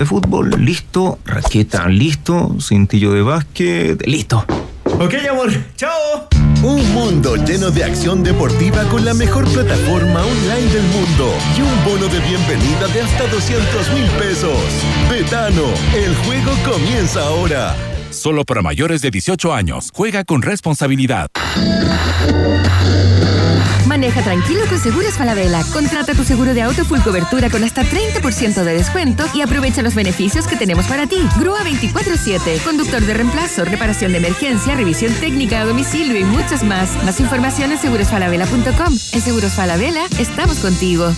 de fútbol, listo. Raqueta, listo. Cintillo de básquet, listo. Ok, amor. Chao. Un mundo lleno de acción deportiva con la mejor plataforma online del mundo y un bono de bienvenida de hasta 200 mil pesos. Betano, el juego comienza ahora. Solo para mayores de 18 años. Juega con responsabilidad. Maneja tranquilo con Seguros Falabella. Contrata tu seguro de auto full cobertura con hasta 30% de descuento y aprovecha los beneficios que tenemos para ti. Grúa 24-7, conductor de reemplazo, reparación de emergencia, revisión técnica a domicilio y muchos más. Más información en segurosfalabella.com. En Seguros Falabella estamos contigo.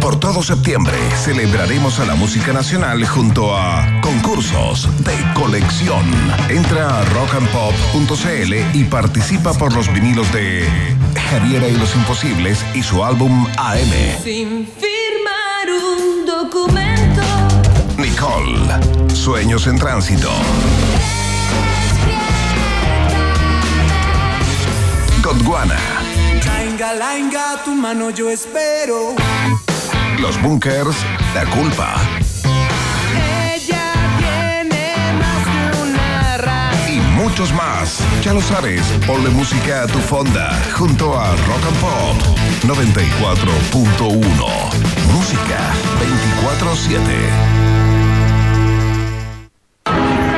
Por todo septiembre celebraremos a la música nacional junto a concursos de colección. Entra a rockandpop.cl y participa por los vinilos de Javiera y los Imposibles y su álbum AM. Sin firmar un documento. Nicole, Sueños en Tránsito. Gondwana, Lainga, lainga, tu mano yo espero. Los Bunkers, La Culpa Ella tiene más que una raza. y muchos más. Ya lo sabes, ponle música a tu fonda junto a Rock and Pop 94.1. Música 24-7.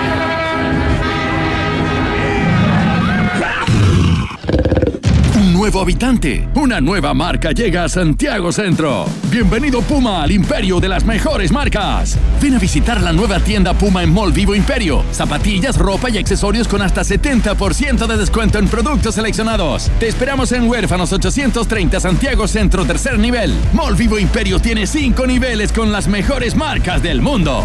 Un nuevo habitante, una nueva marca llega a Santiago Centro. Bienvenido Puma al imperio de las mejores marcas. Ven a visitar la nueva tienda Puma en Mall Vivo Imperio. Zapatillas, ropa y accesorios con hasta 70% de descuento en productos seleccionados. Te esperamos en Huérfanos 830 Santiago Centro, tercer nivel. Mall Vivo Imperio tiene 5 niveles con las mejores marcas del mundo.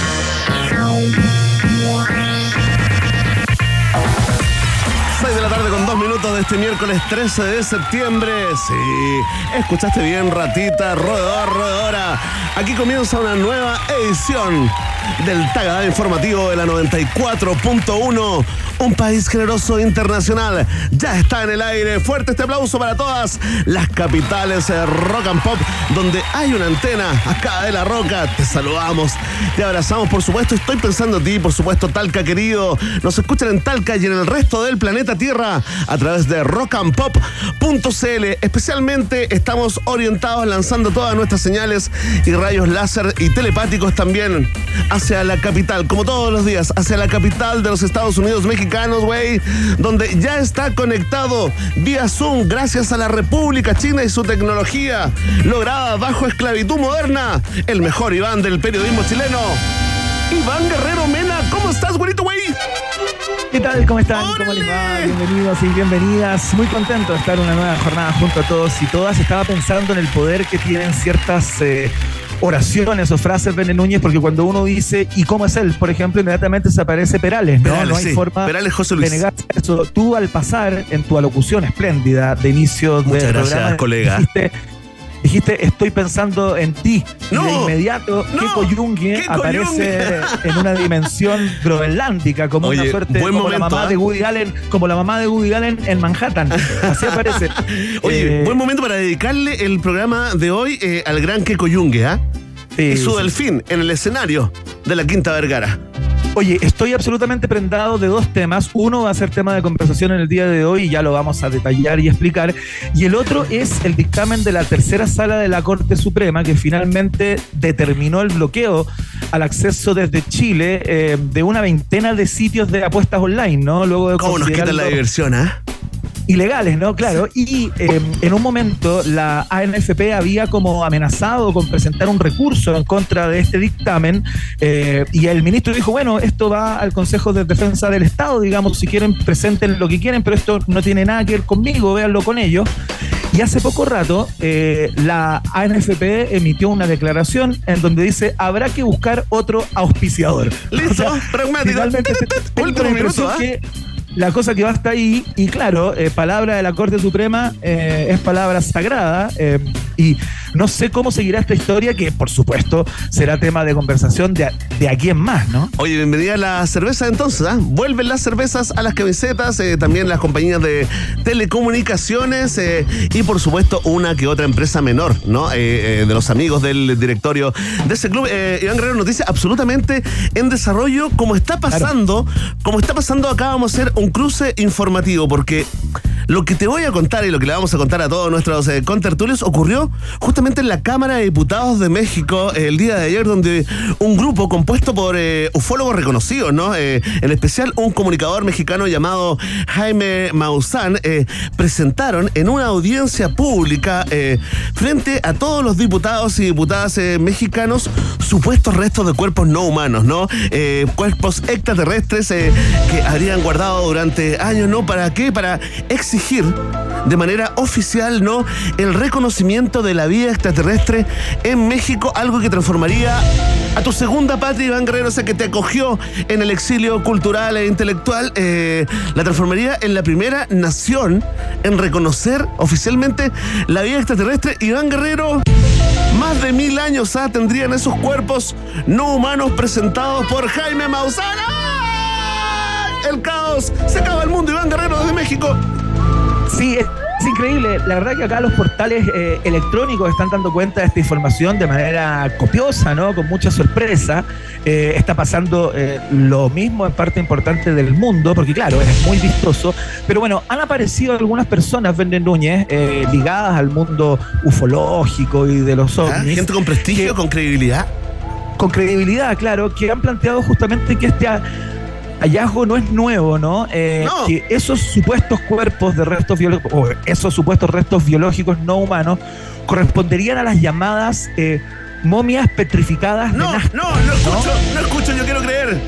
Dos minutos de este miércoles 13 de septiembre. Sí, escuchaste bien, ratita, roedor, roedora. Aquí comienza una nueva edición del Tagadá Informativo de la 94.1. Un país generoso internacional. Ya está en el aire. Fuerte este aplauso para todas las capitales de rock and pop donde hay una antena acá de la roca. Te saludamos, te abrazamos, por supuesto. Estoy pensando en ti, por supuesto, Talca querido. Nos escuchan en Talca y en el resto del planeta Tierra a través de rockandpop.cl. Especialmente estamos orientados lanzando todas nuestras señales y rayos láser y telepáticos también hacia la capital, como todos los días, hacia la capital de los Estados Unidos mexicanos, güey, donde ya está conectado vía Zoom gracias a la República China y su tecnología lograda bajo esclavitud moderna. El mejor Iván del periodismo chileno. Iván Guerrero Mena, ¿cómo estás, güerito, güey? ¿Qué tal? ¿Cómo están? ¿Cómo les va? Bienvenidos y bienvenidas. Muy contento de estar una nueva jornada junto a todos y todas. Estaba pensando en el poder que tienen ciertas eh, oraciones o frases Bene Núñez, porque cuando uno dice ¿y cómo es él? Por ejemplo, inmediatamente se aparece Perales, ¿no? Perales, no hay sí. forma Perales José Luis. de negarse eso. Tú al pasar en tu alocución espléndida de inicio Muchas gracias, programa, colega. Dijiste, dijiste, estoy pensando en ti. No, y de inmediato, no, Keiko Junge aparece en una dimensión groenlándica, como Oye, una suerte, como la mamá ¿ah? de Woody Allen, como la mamá de Woody Allen en Manhattan. Así aparece. Oye, Eh, buen momento para dedicarle el programa de hoy eh, al gran Keiko Yungue, ¿ah? sí, y su sí. delfín en el escenario de la Quinta Vergara. Oye, estoy absolutamente prendado de dos temas. Uno va a ser tema de conversación en el día de hoy y ya lo vamos a detallar y explicar. Y el otro es el dictamen de la tercera sala de la Corte Suprema que finalmente determinó el bloqueo al acceso desde Chile eh, de una veintena de sitios de apuestas online, ¿no? Luego de ¿Cómo nos quitan la diversión, ah? Ilegales, ¿no? Claro. Y eh, en un momento la ANFP había como amenazado con presentar un recurso en contra de este dictamen eh, y el ministro dijo, bueno, esto va al Consejo de Defensa del Estado, digamos, si quieren presenten lo que quieren, pero esto no tiene nada que ver conmigo, véanlo con ellos. Y hace poco rato eh, la ANFP emitió una declaración en donde dice habrá que buscar otro auspiciador. Listo. Finalmente, tengo Último minuto, que la cosa que va hasta ahí, y claro, eh, palabra de la Corte Suprema eh, es palabra sagrada, eh, y no sé cómo seguirá esta historia, que por supuesto será tema de conversación de, de aquí en más, ¿no? Oye, bienvenida a la cerveza entonces, ¿ah? Vuelven las cervezas a las camisetas, eh, también las compañías de telecomunicaciones eh, y por supuesto una que otra empresa menor, ¿no? Eh, de los amigos del directorio de ese club. Iván Guerrero nos dice absolutamente en desarrollo, como está pasando, como está pasando acá vamos a hacer un cruce informativo, porque lo que te voy a contar y lo que le vamos a contar a todos nuestros eh, contertulios ocurrió justamente en la Cámara de Diputados de México eh, el día de ayer, donde un grupo compuesto por eh, ufólogos reconocidos, ¿no? Eh, en especial un comunicador mexicano llamado Jaime Maussan, presentaron en una audiencia pública frente a todos los diputados y diputadas mexicanos supuestos restos de cuerpos no humanos, ¿no? Cuerpos extraterrestres que habrían guardado durante años, ¿no? ¿Para qué? Para exigir de manera oficial, ¿no? El reconocimiento de la vida extraterrestre en México, algo que transformaría a tu segunda patria, Iván Guerrero, o que te acogió en el exilio cultural e intelectual, eh, la transformaría en la primera nación en reconocer oficialmente la vida extraterrestre. Iván Guerrero, más de mil años ah, tendrían esos cuerpos no humanos presentados por Jaime Maussan. El caos, se acaba el mundo, Iván Guerrero desde México. Sí, es, es increíble. La verdad que acá los portales eh, electrónicos están dando cuenta de esta información de manera copiosa, ¿no? Con mucha sorpresa. Eh, está pasando eh, lo mismo en parte importante del mundo, porque claro, es muy vistoso. Pero bueno, han aparecido algunas personas, Venden Núñez, ligadas al mundo ufológico y de los Ah, ovnis. Gente con prestigio, que- con credibilidad. con credibilidad, claro, que han planteado justamente que este ha- hallazgo no es nuevo, ¿no? Eh, No. Que esos supuestos cuerpos de restos biológicos, o esos supuestos restos biológicos no humanos, corresponderían a las llamadas eh, momias petrificadas No, de Nazca. no, no escucho, no escucho, yo quiero creer.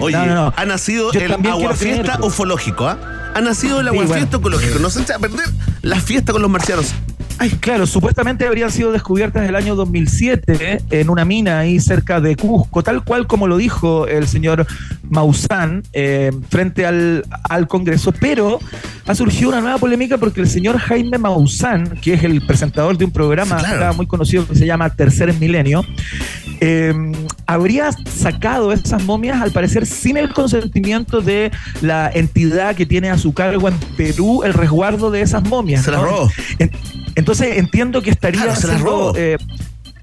Oye, No, no, no. ha nacido Yo el aguafiesta ufológico, ¿ah? Ha nacido el Sí, aguafiesta bueno. ecológico. No se echa a perder la fiesta con los marcianos. Ay, claro, supuestamente habrían sido descubiertas en el año 2007 ¿eh? en una mina ahí cerca de Cusco, tal cual como lo dijo el señor Maussan eh, frente al, al Congreso, pero ha surgido una nueva polémica porque el señor Jaime Maussan, que es el presentador de un programa claro. muy conocido que se llama Tercer Milenio, eh, habría sacado esas momias al parecer sin el consentimiento de la entidad que tiene a su cargo en Perú el resguardo de esas momias. Se las robó. En- entonces entiendo que estaría Claro, se las siendo, robó. eh,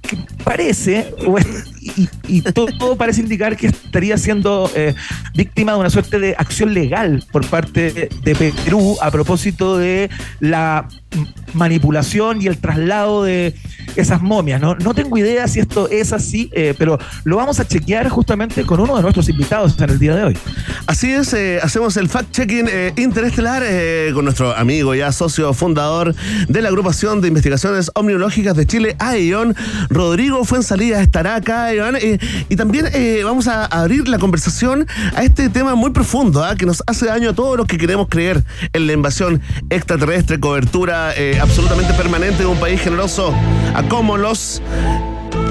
que parece, o es- y, y todo, parece indicar que estaría siendo eh, víctima de una suerte de acción legal por parte de, Perú a propósito de la manipulación y el traslado de esas momias. No, no tengo idea si esto es así, eh, pero lo vamos a chequear justamente con uno de nuestros invitados en el día de hoy. Así es, eh, hacemos el fact-checking eh, interestelar eh, con nuestro amigo ya socio fundador de la agrupación de investigaciones omniológicas de Chile, AION, Rodrigo Fuensalida estará acá, Iván, eh, y también eh, vamos a abrir la conversación a este tema muy profundo, ¿ah? que nos hace daño a todos los que queremos creer en la invasión extraterrestre, cobertura eh, absolutamente permanente de un país generoso, a cómo los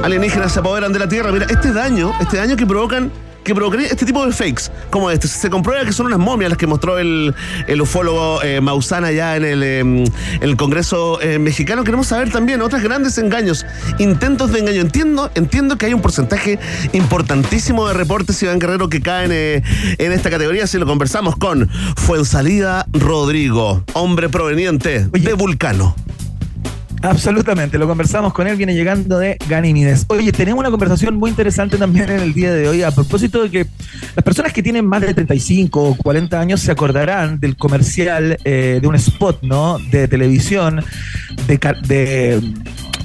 alienígenas se apoderan de la Tierra. Mira, este daño, este daño que provocan que provocaría este tipo de fakes como este. Se comprueba que son unas momias las que mostró el, el ufólogo eh, Mausana ya en el, eh, en el Congreso eh, mexicano. Queremos saber también otros grandes engaños, intentos de engaño. Entiendo, entiendo que hay un porcentaje importantísimo de reportes, Iván Guerrero, que caen eh, en esta categoría. Si lo conversamos con Fuensalida Rodrigo, hombre proveniente Oye. de Vulcano. Absolutamente, lo conversamos con él, viene llegando de Ganímides. Oye, tenemos una conversación muy interesante también en el día de hoy a propósito de que las personas que tienen más de 35 o 40 años se acordarán del comercial eh, de un spot, ¿no? De televisión de,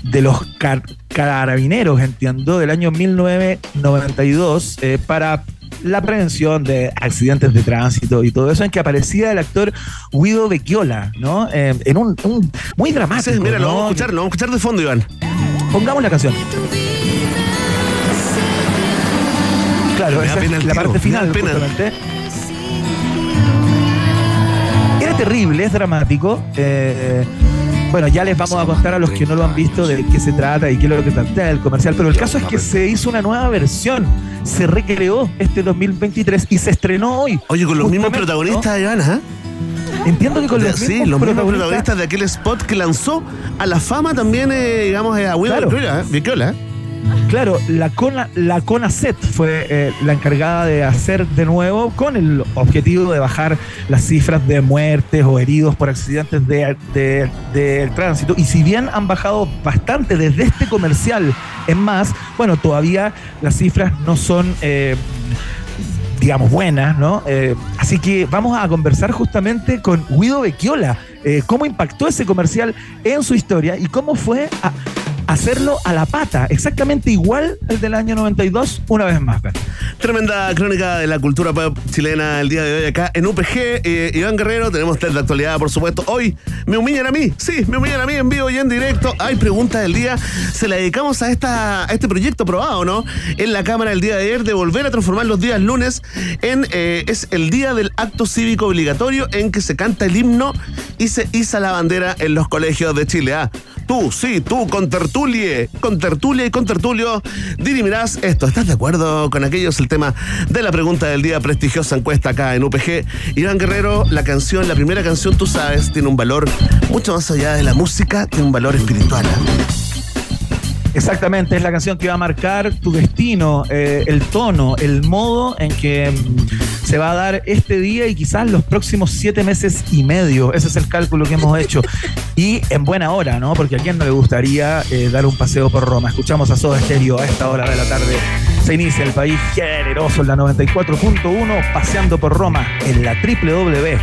de los car- carabineros, entiendo, del año 1992 eh, para la prevención de accidentes de tránsito y todo eso, en que aparecía el actor Guido Becchiola, ¿no? Eh, en un, un- muy dramático. Sí, mira, lo vamos a escuchar, lo vamos a escuchar de fondo, Iván. Pongamos la canción. Claro, esa es la parte final, justamente. Era terrible, es dramático. eh, bueno, ya les vamos a contar a los que no lo han visto de qué se trata y qué es lo que plantea el comercial, pero el caso es que se hizo una nueva versión, se recreó este 2023 y se estrenó hoy. Oye, con los mismos protagonistas, ¿ah? ¿no? Entiendo que con los sí, mismos los mismos protagonistas- de aquel spot que lanzó a la fama también, eh, digamos, eh, a Will Claro. ¿eh? ¿eh? Claro, la Cona, la CONACET fue eh, la encargada de hacer de nuevo con el objetivo de bajar las cifras de muertes o heridos por accidentes de, de- del tránsito. Y si bien han bajado bastante desde este comercial en más, bueno, todavía las cifras no son... eh, digamos, buenas, ¿no? Eh, así que vamos a conversar justamente con Guido Becchiola, cómo impactó ese comercial en su historia y cómo fue a hacerlo a la pata, exactamente igual al del año 92, una vez más. Tremenda crónica de la cultura chilena el día de hoy acá en UPG. Eh, Iván Guerrero, tenemos test de actualidad, por supuesto. Hoy me humillan a mí, sí, me humillan a mí en vivo y en directo. Hay preguntas del día. Se la dedicamos a, esta, este proyecto probado, ¿no? En la Cámara el día de ayer de volver a transformar los días lunes en. eh, es el día del acto cívico obligatorio en que se canta el himno y se iza la bandera en los colegios de Chile. Ah, tú, sí, tú, con tertulie, con tertulia y con tertulio, dirimirás esto. ¿Estás de acuerdo con aquello? Es el tema de la pregunta del día, prestigiosa encuesta acá en UPG. Iván Guerrero, la canción, la primera canción, tú sabes, tiene un valor mucho más allá de la música, tiene un valor espiritual. ¿ah? Exactamente, es la canción que va a marcar tu destino, eh, el tono, el modo en que mm, se va a dar este día y quizás los próximos siete meses y medio. Ese es el cálculo que hemos hecho. Y en buena hora, ¿no? Porque a quién no le gustaría eh, dar un paseo por Roma. Escuchamos a Soda Stereo a esta hora de la tarde. Se inicia el país generoso en la 94.1, paseando por Roma en la www.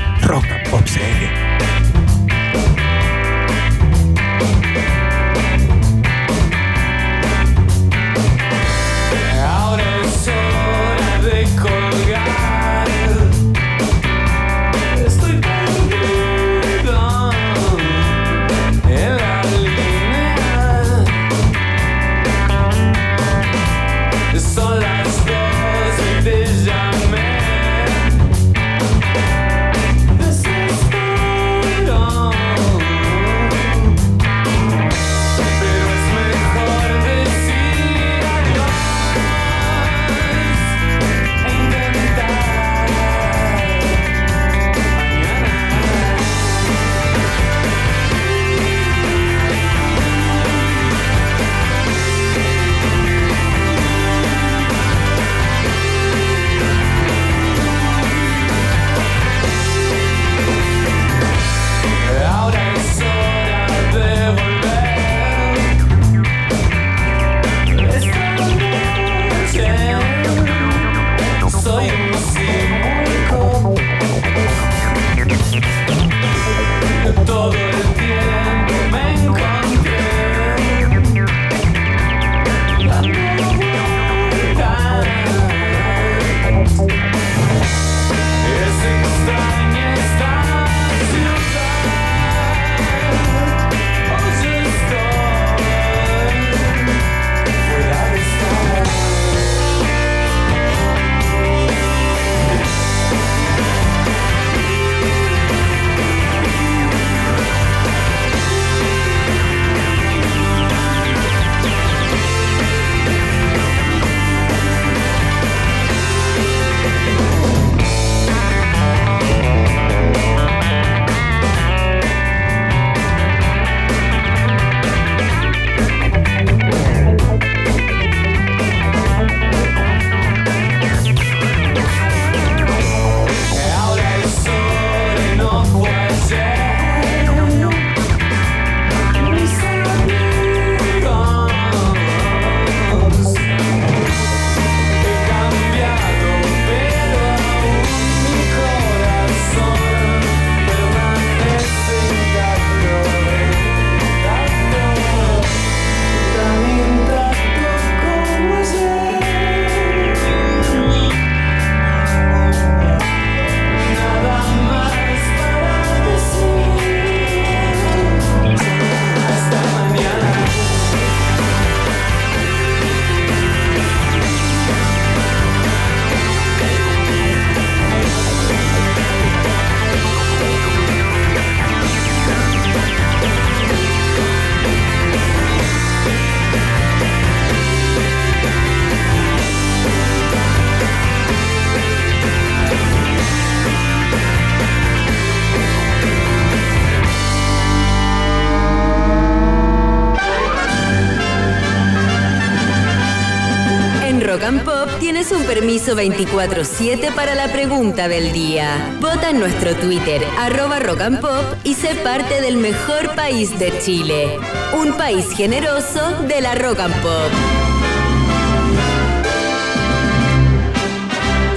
Permiso 24-7 para la pregunta del día. Vota en nuestro Twitter, arroba rock and pop, y sé parte del mejor país de Chile. Un país generoso de la rock and pop.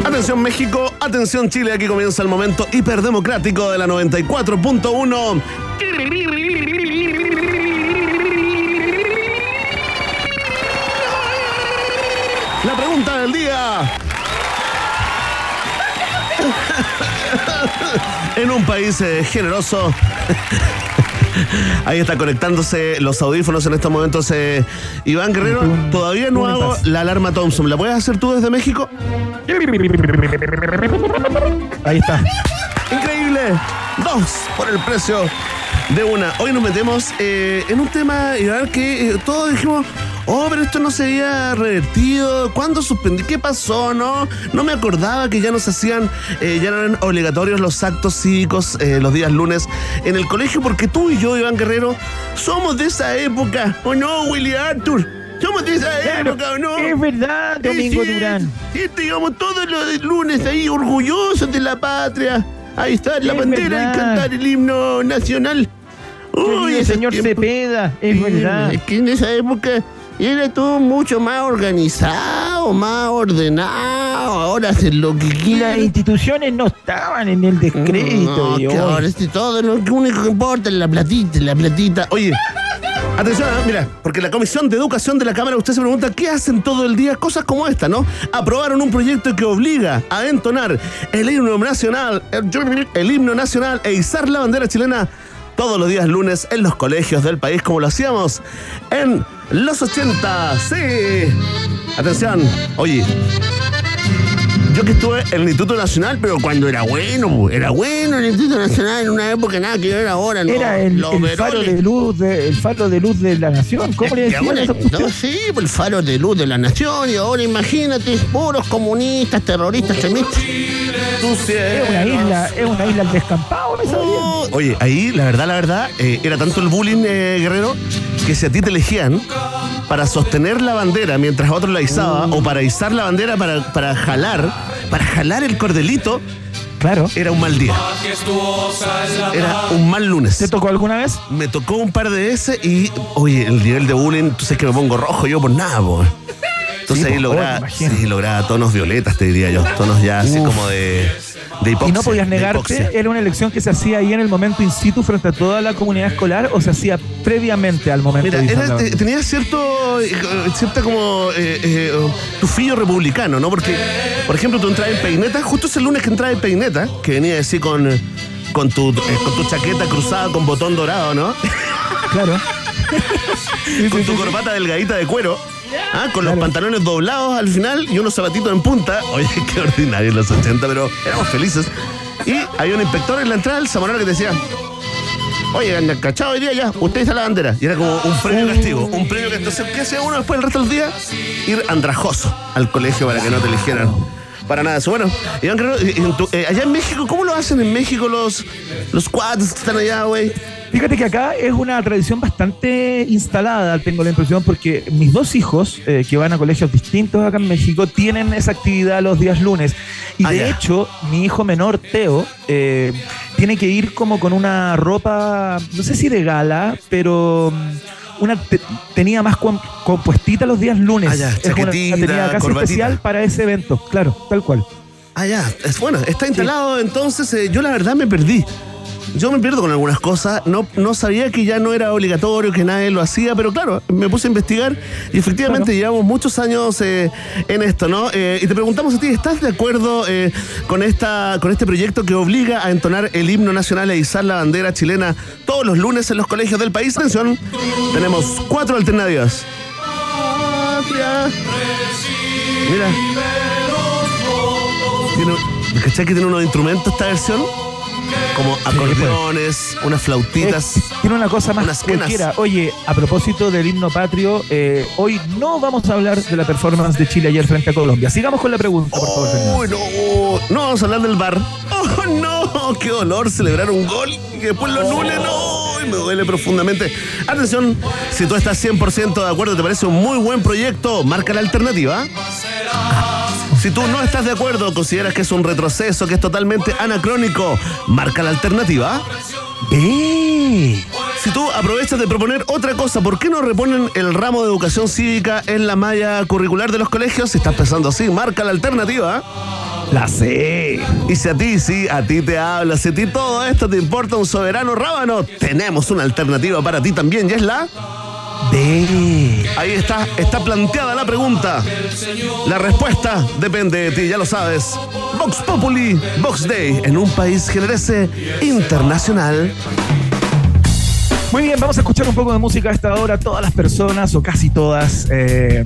Atención México, atención Chile, aquí comienza el momento hiperdemocrático de la 94.1. en un país eh, generoso. Ahí está conectándose los audífonos en estos momentos. eh, Iván Guerrero, todavía no hago la alarma Thompson. ¿La puedes hacer tú desde México? Ahí está. Increíble. Dos por el precio de una. Hoy nos metemos eh, en un tema, Iván, que todos dijimos, oh, pero esto no se había revertido. ¿Cuándo suspendí? ¿Qué pasó? No, no me acordaba que ya nos hacían, eh, ya eran obligatorios los actos cívicos eh, los días lunes en el colegio, porque tú y yo, Iván Guerrero, somos de esa época. ¿O no, Willy Arthur? Somos de esa Claro, época, ¿o no? es verdad, Domingo Sí, Durán. Sí, digamos, todos los lunes ahí orgullosos de la patria. Ahí está la Es bandera y cantar el himno nacional. Querido ese señor tiempo- Cepeda, es Sí, verdad. Es que en esa época era todo mucho más organizado, más ordenado. Ahora hacen lo que Y las instituciones no estaban en el descrédito. No, que este todo lo único que importa es la platita, la platita. Oye, atención, ah, mira, porque la Comisión de Educación de la Cámara, usted se pregunta, ¿qué hacen todo el día? Cosas como esta, ¿no? Aprobaron un proyecto que obliga a entonar el himno nacional, el, el himno nacional e izar la bandera chilena todos los días lunes en los colegios del país, como lo hacíamos en los 80. Sí. Atención, oye, yo que estuve en el Instituto Nacional, pero cuando era bueno, era bueno el Instituto Nacional en una época nada que ver ahora, ¿no? Era el, Los el faro de luz de, el faro de luz de la nación. ¿Cómo le decían ahora- no, sí, por el faro de luz de la nación, y ahora imagínate, puros comunistas, terroristas, extremistas. Tú sí Es una isla, es una isla al descampado, ¿me sabían? Oh, Oye, ahí, la verdad, la verdad, eh, era tanto el bullying, eh, Guerrero, que si a ti te elegían para sostener la bandera mientras otro la izaba, o para izar la bandera para, para jalar, para jalar el cordelito, Claro. era un mal día. Era un mal lunes. ¿Te tocó alguna vez? Me tocó un par de veces y, oye, el nivel de bullying, tú sabes que me pongo rojo yo por nada, po. Entonces Sí, ahí lograba, sí, lograba tonos violetas, te diría yo. Tonos ya así como de, de. Y no podías negarte, era una elección que se hacía ahí en el momento in situ frente a toda la comunidad escolar o se hacía previamente al momento Mira, era- tenía cierto, eh, cierta como eh, eh, tufillo republicano, ¿no? Porque, por ejemplo, tú entrabas en peineta, justo ese lunes que entrabas en peineta, que venía así con, con, tu, eh, con tu chaqueta cruzada con botón dorado, ¿no? Claro. con tu corbata delgadita de cuero. Ah, con los pantalones doblados al final y unos zapatitos en punta. Oye, qué ordinario en los 80, pero éramos felices. Y había un inspector en la entrada del Zamonero que decía, oye, anda cachado hoy día ya, usted está la bandera. Y era como un premio castigo, un premio que entonces, ¿qué hacía uno después el resto del día? Ir andrajoso al colegio para que no te eligieran. Para nada, eso. Bueno, Iván Guerrero, eh, allá en México, ¿cómo lo hacen en México los, los quads que están allá, güey? Fíjate que acá es una tradición bastante instalada, tengo la impresión, porque mis dos hijos, eh, que van a colegios distintos acá en México, tienen esa actividad los días lunes. Y Ah, de ya. hecho, mi hijo menor, Teo, eh, tiene que ir como con una ropa, no sé si de gala, pero mm, una te- tenía más com- compuestita los días lunes. Ah, ya, es una tenía casi especial para ese evento, claro, tal cual. Ah, ya. Es, bueno, está instalado, entonces eh, yo la verdad me perdí. Yo me pierdo con algunas cosas. No, no sabía que ya no era obligatorio, que nadie lo hacía, pero claro, me puse a investigar y efectivamente llevamos muchos años eh, en esto, ¿no? Eh, y te preguntamos a ti, ¿estás de acuerdo eh, con, esta, con este proyecto que obliga a entonar el himno nacional e izar la bandera chilena todos los lunes en los colegios del país? Atención, tenemos cuatro alternativas. Mira. Tiene, ¿Cachai que tiene unos instrumentos esta versión? Como acordeones, unas flautitas. Eh, tiene una cosa más cualquiera. Oye, a propósito del himno patrio, eh, hoy no vamos a hablar de la performance de Chile ayer frente a Colombia. Sigamos con la pregunta, por favor. Uy, no, no vamos a hablar del bar. Oh, no, qué dolor celebrar un gol y después lo anule. No, me duele profundamente. Atención, si tú estás 100% de acuerdo, te parece un muy buen proyecto, marca la alternativa. Si tú no estás de acuerdo, consideras que es un retroceso, que es totalmente anacrónico, marca la alternativa. Si tú aprovechas de proponer otra cosa, ¿por qué no reponen el ramo de educación cívica en la malla curricular de los colegios? Si estás pensando así, marca la alternativa. La C. Y si a ti, sí, a ti te habla, si a ti todo esto te importa un soberano rábano, tenemos una alternativa para ti también, y es la... D. Ahí está, está planteada la pregunta. La respuesta depende de ti, ya lo sabes. Vox Populi, Vox Day, en un país generese internacional. Muy bien, vamos a escuchar un poco de música a esta hora. Todas las personas, o casi todas, eh,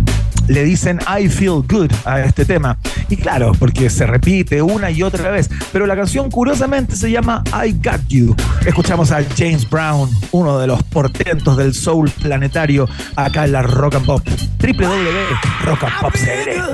le dicen I feel good a este tema. Y claro, porque se repite una y otra vez. Pero la canción curiosamente se llama I Got You. Escuchamos a James Brown, uno de los portentos del soul planetario, acá en la Rock and Pop. Rock and Pop CR.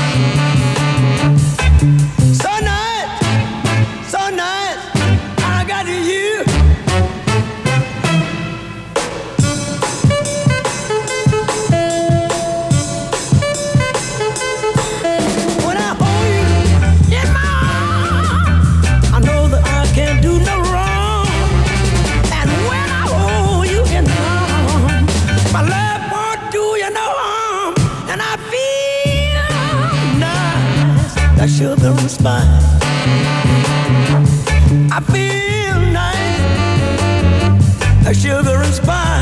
children's spine. I feel nice, a sugar and spine.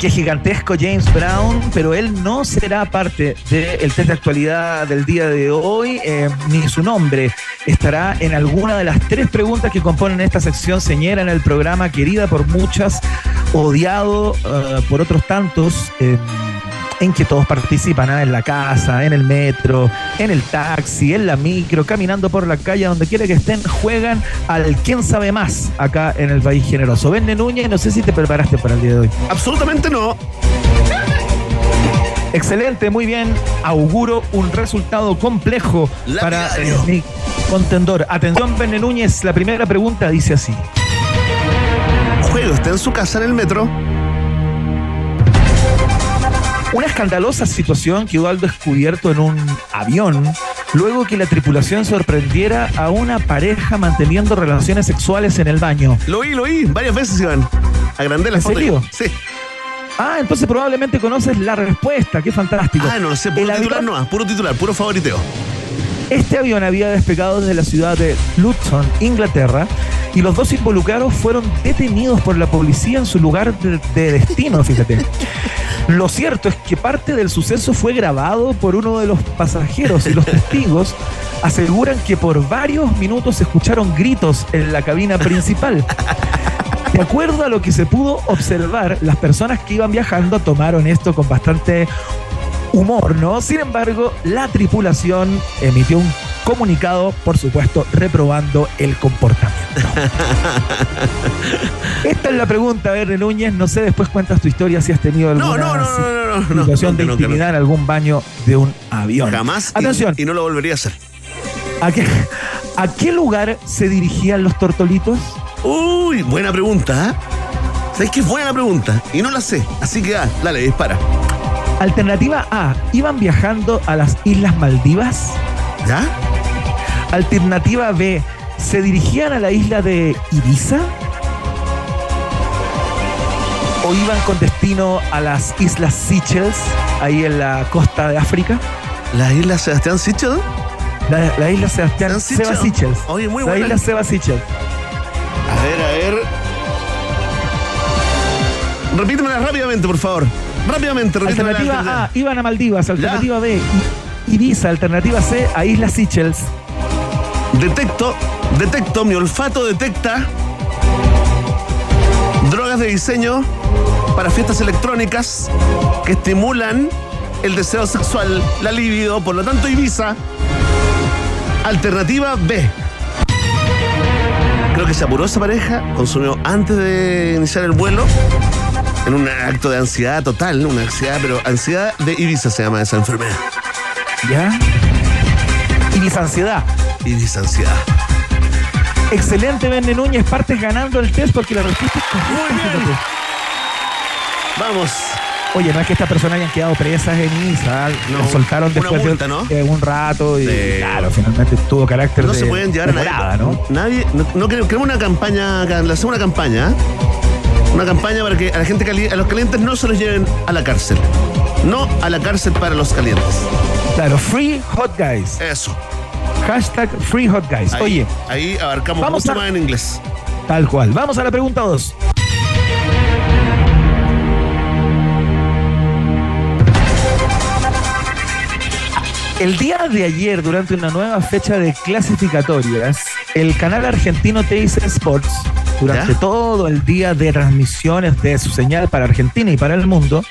Qué gigantesco James Brown, pero él no será parte del test de actualidad del día de hoy, eh, ni su nombre estará en alguna de las tres preguntas que componen esta sección señera en el programa, querida por muchas, odiado eh, por otros tantos. eh, en que todos participan, ¿ah? en la casa, en el metro, en el taxi, en la micro, caminando por la calle, donde quiera que estén, juegan al quién sabe más acá en el país generoso. Vende Núñez, no sé si te preparaste para el día de hoy. Absolutamente no. Excelente, muy bien. Auguro un resultado complejo para eh, mi contendor. Atención, Vende Núñez, la primera pregunta dice así. Juego está en su casa en el metro. Una escandalosa situación quedó al descubierto en un avión luego que la tripulación sorprendiera a una pareja manteniendo relaciones sexuales en el baño. Lo oí, lo oí, varias veces, Iván. Agrandé la ¿En foto. serio? Sí. Ah, entonces probablemente conoces la respuesta. Qué fantástico. Ah, no sé, puro El titular avión- no, puro titular, puro favoriteo. Este avión había despegado desde la ciudad de Luton, Inglaterra, y los dos involucrados fueron detenidos por la policía en su lugar de, de destino, fíjate. Lo cierto es que parte del suceso fue grabado por uno de los pasajeros y los testigos aseguran que por varios minutos se escucharon gritos en la cabina principal. De acuerdo a lo que se pudo observar, las personas que iban viajando tomaron esto con bastante humor, ¿no? Sin embargo, la tripulación emitió un comunicado, por supuesto, reprobando el comportamiento. Esta es la pregunta, Verne Núñez. No sé, después cuentas tu historia si has tenido alguna No, no, no, situación de intimidad en algún baño de un avión. Jamás. y- Atención. Y, no lo volvería a hacer. ¿A qué, ¿A qué lugar se dirigían los tortolitos? Uy, buena pregunta, ¿eh? ¿Sabes qué? Buena pregunta. Y no la sé. Así que, ah, dale, dispara. Alternativa A, iban viajando a las Islas Maldivas. ¿Ya? Alternativa B, se dirigían a la isla de Ibiza. ¿O iban con destino a las Islas Seychelles, ahí en la costa de África? ¿La isla Sebastián Sichel? La, la isla Sebastián Seba. Seychelles. Oye, muy La buena. isla Seba Seychelles. A ver, a ver. Repítemela rápidamente, por favor. Rápidamente, la Alternativa A, iban a Maldivas. Alternativa B, Ibiza. Alternativa C, a Islas Seychelles. Detecto, detecto, mi olfato detecta drogas de diseño para fiestas electrónicas que estimulan el deseo sexual, la libido, por lo tanto Ibiza. Alternativa B. Creo que se apuró esa pareja, consumió antes de iniciar el vuelo, en un acto de ansiedad total, una ansiedad, pero ansiedad de Ibiza se llama esa enfermedad. ¿Ya? Ibiza Ansiedad. Ibiza ansiedad. Excelente, Verne Núñez. Partes ganando el test porque la respuesta es correcta. Muy bien. Vamos. Oye, no es que estas personas hayan quedado presas en Ibiza. No, las soltaron después multa, de, ¿no? de un rato y Sí. claro, finalmente tuvo carácter No de se pueden llevar a nadie. ¿no? Nadie, no, no queremos, queremos una campaña, la hacemos una campaña, ¿eh? una campaña para que a la gente a los calientes no se los lleven a la cárcel. No a la cárcel para los calientes. Claro, Free Hot Guys. Eso. Hashtag Free Hot Guys. Ahí, Oye, ahí abarcamos Vamos mucho a- más en inglés. tal cual. Vamos a la pregunta 2. El día de ayer, durante una nueva fecha de clasificatorias, el canal argentino Teis Sports, durante ¿Ya? todo el día de transmisiones de su señal para Argentina y para el mundo,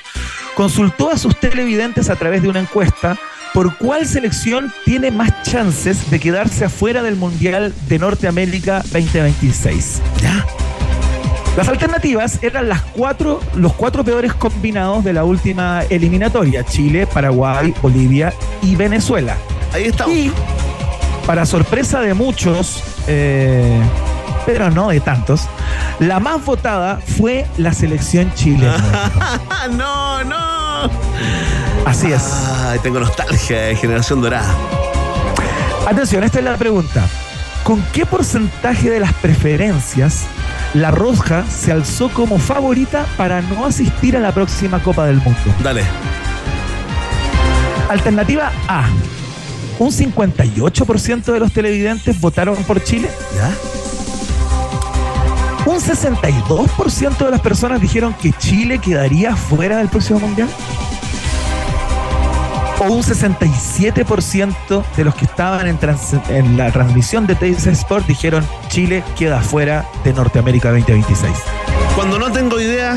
consultó a sus televidentes a través de una encuesta por cuál selección tiene más chances de quedarse afuera del Mundial de Norteamérica 2026. ¿Ya? Las alternativas eran las cuatro, los cuatro peores combinados de la última eliminatoria: Chile, Paraguay, Bolivia y Venezuela. Ahí estamos. Y, para sorpresa de muchos, eh, pero no de tantos, la más votada fue la selección chilena. no, no. Así es. Ay, tengo nostalgia de generación dorada. Atención, esta es la pregunta. ¿Con qué porcentaje de las preferencias la Roja se alzó como favorita para no asistir a la próxima Copa del Mundo? Dale. Alternativa A. Un 58% de los televidentes votaron por Chile. ¿Ya? Un 62% de las personas dijeron que Chile quedaría fuera del próximo mundial. O un 67% de los que estaban en, la transmisión de TS Sport dijeron Chile queda fuera de Norteamérica 2026. Cuando no tengo idea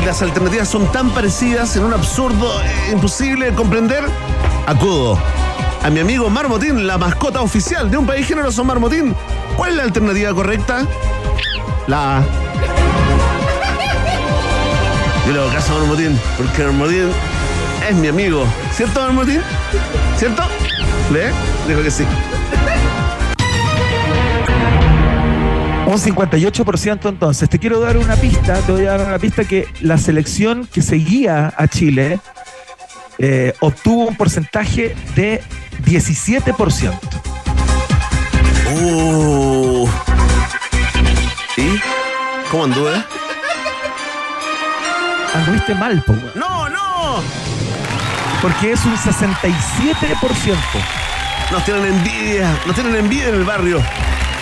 y las alternativas son tan parecidas en un absurdo eh, imposible de comprender, acudo a mi amigo Marmotín, la mascota oficial de un país generoso Marmotín. ¿Cuál es la alternativa correcta? La A. Yo le hago caso a Marmotín, porque Marmotín es mi amigo. ¿Cierto, Marmotín? ¿Cierto? ¿Ve? Dijo que sí. Un 58% entonces. Te quiero dar una pista, te voy a dar una pista que la selección que seguía a Chile eh, obtuvo un porcentaje de 17%. Uh. ¿Y? ¿Cómo anduve? Anduviste mal, po. ¡No, no! porque es un 67%. Nos tienen envidia, nos tienen envidia en el barrio.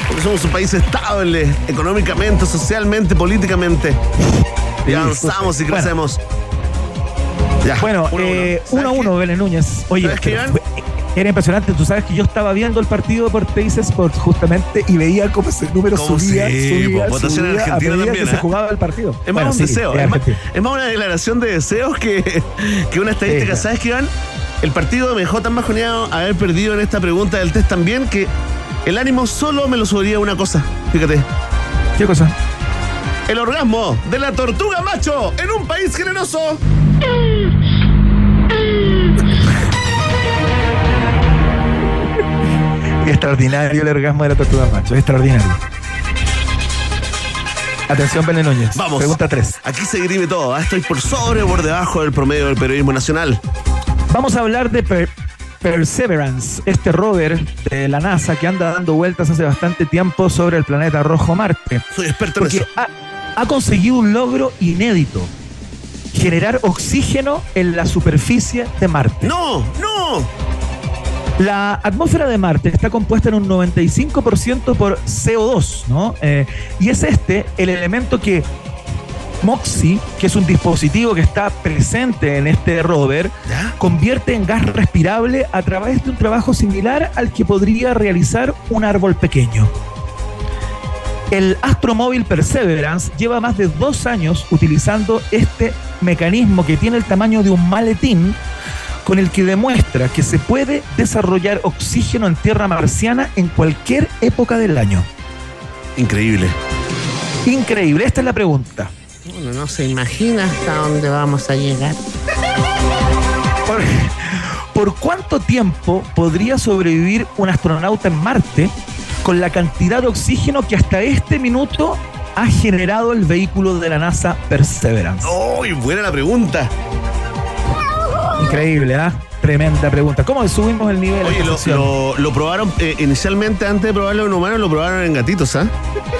Porque somos un país estable, económicamente, socialmente, políticamente. Y avanzamos y Bueno. crecemos. Ya, Bueno, uno a uno. eh, ¿Sabes uno a uno, Belén Núñez. Oye, ¿Sabes qué, pero era impresionante. Tú sabes que yo estaba viendo el partido por Teis Sports justamente y veía cómo ese número ¿Cómo subía, sí, subía, po, votación en subía Argentina también, que se ¿eh? jugaba el partido. Es más Bueno, un sí, deseo, es más, es más una declaración de deseos que, que una estadística. Sí. ¿Sabes qué, Iván? El partido me dejó tan bajoneado haber perdido en esta pregunta del test también que el ánimo solo me lo subiría una cosa. Fíjate. ¿Qué cosa? El orgasmo de la tortuga macho en un país generoso. Extraordinario el orgasmo de la tortuga macho. Extraordinario. Atención, Belén Núñez. Vamos. Pregunta 3. Aquí se grime todo. ¿ah? Estoy por sobre o por debajo del promedio del periodismo nacional. Vamos a hablar de Per- Perseverance, este rover de la NASA que anda dando vueltas hace bastante tiempo sobre el planeta rojo Marte. Soy experto en eso. ha, ha conseguido un logro inédito. Generar oxígeno en la superficie de Marte. ¡No! ¡No! La atmósfera de Marte está compuesta en un 95% por CO2, ¿no? Eh, y es este el elemento que MOXIE, que es un dispositivo que está presente en este rover, convierte en gas respirable a través de un trabajo similar al que podría realizar un árbol pequeño. El astromóvil Perseverance lleva más de dos años utilizando este mecanismo que tiene el tamaño de un maletín con el que demuestra que se puede desarrollar oxígeno en tierra marciana en cualquier época del año. Increíble. Increíble, esta es la pregunta. Uno no se imagina hasta dónde vamos a llegar. ¿Por, por cuánto tiempo podría sobrevivir un astronauta en Marte con la cantidad de oxígeno que hasta este minuto ha generado el vehículo de la NASA Perseverance? ¡Uy! buena la pregunta. Increíble, ¿ah? Tremenda pregunta. ¿Cómo subimos el nivel? Oye, lo, lo- lo probaron eh, inicialmente, antes de probarlo en humanos, lo probaron en gatitos, ¿ah?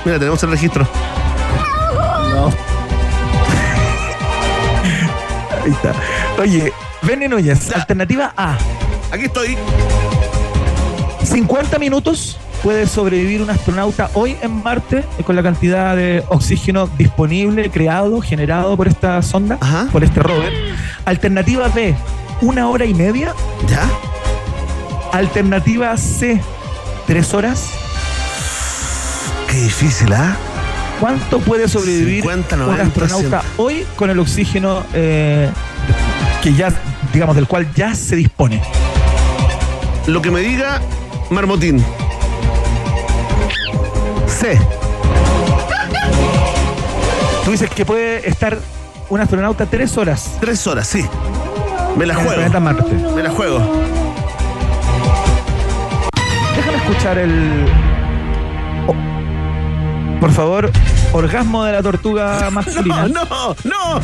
Mira, tenemos el registro. No. Ahí está. Oye, Bene Núñez, alternativa A. Aquí estoy. 50 minutos puede sobrevivir un astronauta hoy en Marte eh, con la cantidad de oxígeno disponible, creado, generado por esta sonda, Ajá. por este rover. Alternativa B, una hora y media. ¿Ya? Alternativa C, tres horas. Qué difícil, ¿ah? ¿Cuánto puede sobrevivir 50, un 90, astronauta hoy con el oxígeno eh, que ya, digamos, del cual ya se dispone? Lo que me diga Marmotín. C. Tú dices que puede estar un astronauta tres horas Tres horas, sí. Me la juego. planeta Marte. Me la juego. Déjame escuchar el. Por favor, orgasmo de la tortuga masculina. No, no, no,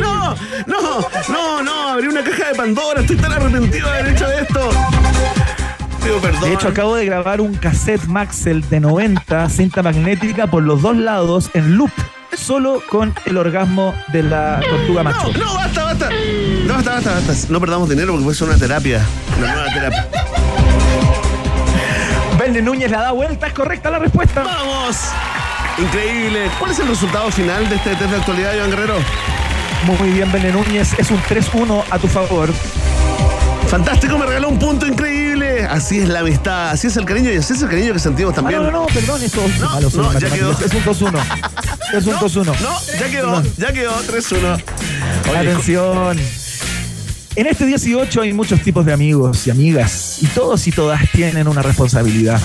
no, no, no, no, abrí una caja de Pandora, estoy tan arrepentido de haber hecho esto. Pido perdón. De hecho, acabo de grabar un cassette Maxell de 90, cinta magnética por los dos lados en loop, solo con el orgasmo de la tortuga macho. No, no, basta, basta. No, basta, basta, basta. No perdamos dinero porque puede ser una terapia. Una nueva terapia. Verne Núñez la da vuelta, es correcta la respuesta. ¡Vamos! Increíble. ¿Cuál es el resultado final de este test de actualidad, Iván Guerrero? Muy bien, Verne Núñez, es un 3-1 a tu favor. Fantástico, me regaló un punto increíble. Así es la amistad, así es el cariño y así es el cariño que sentimos Ah, también. no, no, no, perdón, eso No, ya quedó. Es un 2-1. Es un 2-1. No, ya quedó, ya quedó, 3-1. Oye, Atención. En este 18 hay muchos tipos de amigos y amigas y todos y todas tienen una responsabilidad.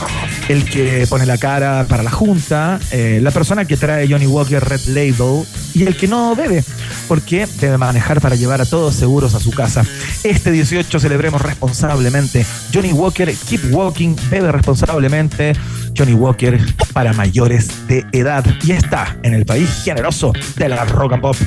El que pone la cara para la junta, eh, la persona que trae Johnny Walker Red Label y el que no bebe, porque debe manejar para llevar a todos seguros a su casa. Este 18 celebremos responsablemente. Johnny Walker, keep walking, bebe responsablemente. Johnny Walker para mayores de edad y está en el país generoso de la rock and pop.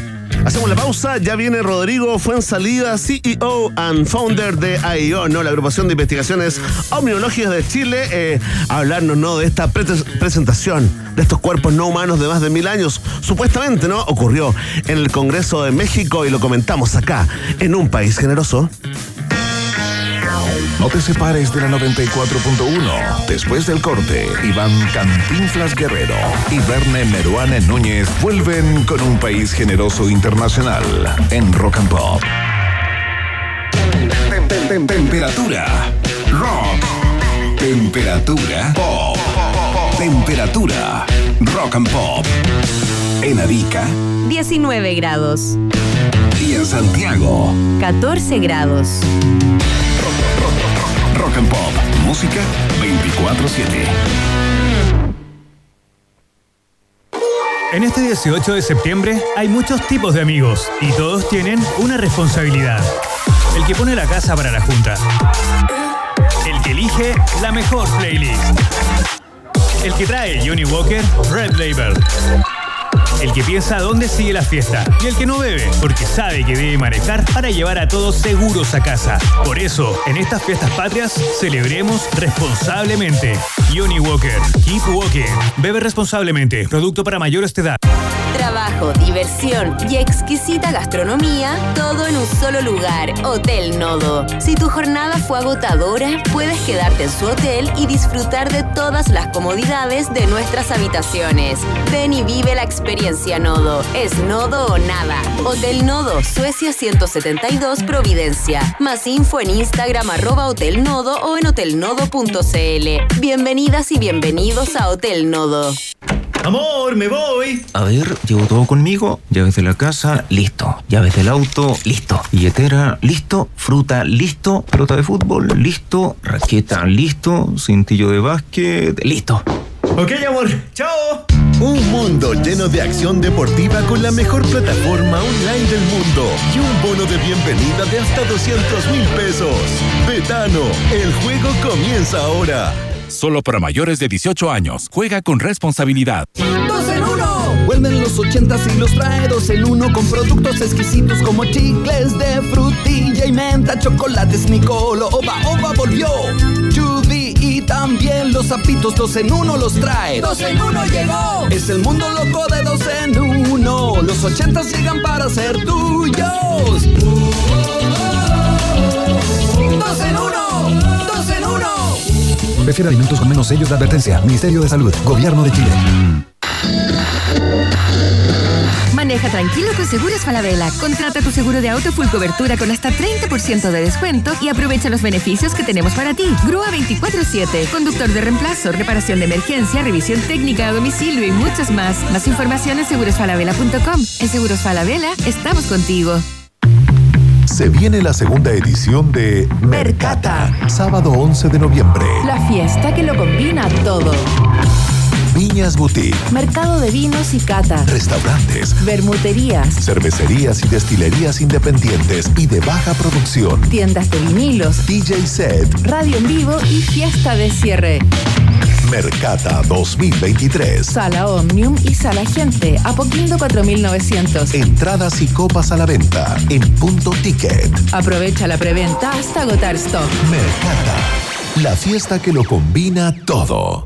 Hacemos la pausa, ya viene Rodrigo Fuensalida, CEO and founder de AIO, ¿no? la agrupación de investigaciones omniológicas de Chile, eh, a hablarnos ¿no? de esta pre- presentación de estos cuerpos no humanos de más de mil años. Supuestamente, ¿no? Ocurrió en el Congreso de México y lo comentamos acá, en un país generoso. No te separes de la 94.1. Después del corte, Iván Cantinflas Guerrero y Verne Meruane Núñez vuelven con un país generoso internacional en Rock and Pop. Temperatura. Rock. Temperatura. Pop. Temperatura. Rock and Pop. En Arica 19 grados. y en Santiago. 14 grados. Rock and Pop. Música 24-7. En este 18 de septiembre hay muchos tipos de amigos y todos tienen una responsabilidad. El que pone la casa para la junta. El que elige la mejor playlist. El que trae Johnny Walker Red Label. El que piensa dónde sigue la fiesta. Y el que no bebe, porque sabe que debe manejar para llevar a todos seguros a casa. Por eso, en estas fiestas patrias, celebremos responsablemente. Johnny Walker, Keep Walking. Bebe responsablemente. Producto para mayores de edad. Trabajo, diversión y exquisita gastronomía, todo en un solo lugar, Hotel Nodo. Si tu jornada fue agotadora, puedes quedarte en su hotel y disfrutar de todas las comodidades de nuestras habitaciones. Ven y vive la experiencia Nodo. Es Nodo o nada. Hotel Nodo, Suecia 172, Providencia. Más info en Instagram arroba Hotel Nodo o en hotelnodo.cl. Bienvenidas y bienvenidos a Hotel Nodo. Amor, me voy. A ver, llevo todo conmigo. Llaves de la casa, listo. Llaves del auto, listo. Billetera, listo. Fruta, listo. Pelota de fútbol, listo. Raqueta, listo. Cintillo de básquet, listo. Ok, amor. Chao. Un mundo lleno de acción deportiva con la mejor plataforma online del mundo y un bono de bienvenida de hasta 200 mil pesos. Betano, el juego comienza ahora. Solo para mayores de 18 años. Juega con responsabilidad. ¡Dos en uno! Vuelven los ochentas y los trae dos en uno con productos exquisitos como chicles de frutilla y menta, chocolates Nicolo, Oba Oba volvió. Y también los zapitos dos en uno los trae. ¡Dos en uno llegó! Es el mundo loco de dos en uno. Los ochentas llegan para ser tuyos. ¡Dos en uno! ¡Dos en uno! Prefiere alimentos con menos sellos de advertencia. Ministerio de Salud. Gobierno de Chile. Maneja tranquilo con Seguros Falabella. Contrata tu seguro de auto full cobertura con hasta 30% de descuento y aprovecha los beneficios que tenemos para ti. Grúa 24-7, conductor de reemplazo, reparación de emergencia, revisión técnica a domicilio y muchos más. Más información en segurosfalabella.com. En Seguros Falabella estamos contigo. Se viene la segunda edición de Mercata, sábado 11 de noviembre. La fiesta que lo combina todo. Viñas Boutique, Mercado de vinos y cata. restaurantes, Bermuterías. cervecerías y destilerías independientes y de baja producción. Tiendas de vinilos. DJ Set, Radio en vivo y fiesta de cierre. Mercata 2023. Sala Omnium y Sala Gente. Apoquindo 4900. Entradas y copas a la venta en punto ticket. Aprovecha la preventa hasta agotar stock. Mercata, la fiesta que lo combina todo.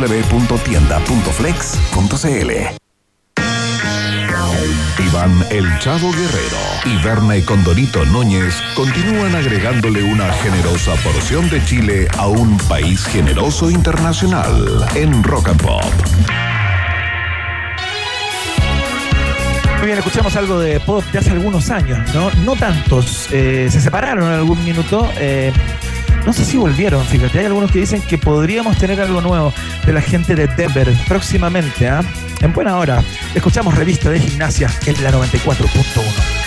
www.tienda.flex.cl. Iván El Chavo Guerrero y Verne Condorito Núñez continúan agregándole una generosa porción de Chile a un país generoso internacional en Rock and Pop. Muy bien, escuchamos algo de pop de hace algunos años, ¿no? No tantos. eh, se separaron en algún minuto. eh, no sé si volvieron, fíjate. Hay algunos que dicen que podríamos tener algo nuevo de la gente de Denver próximamente, ¿ah? En buena hora. Escuchamos revista de gimnasia en la 94.1.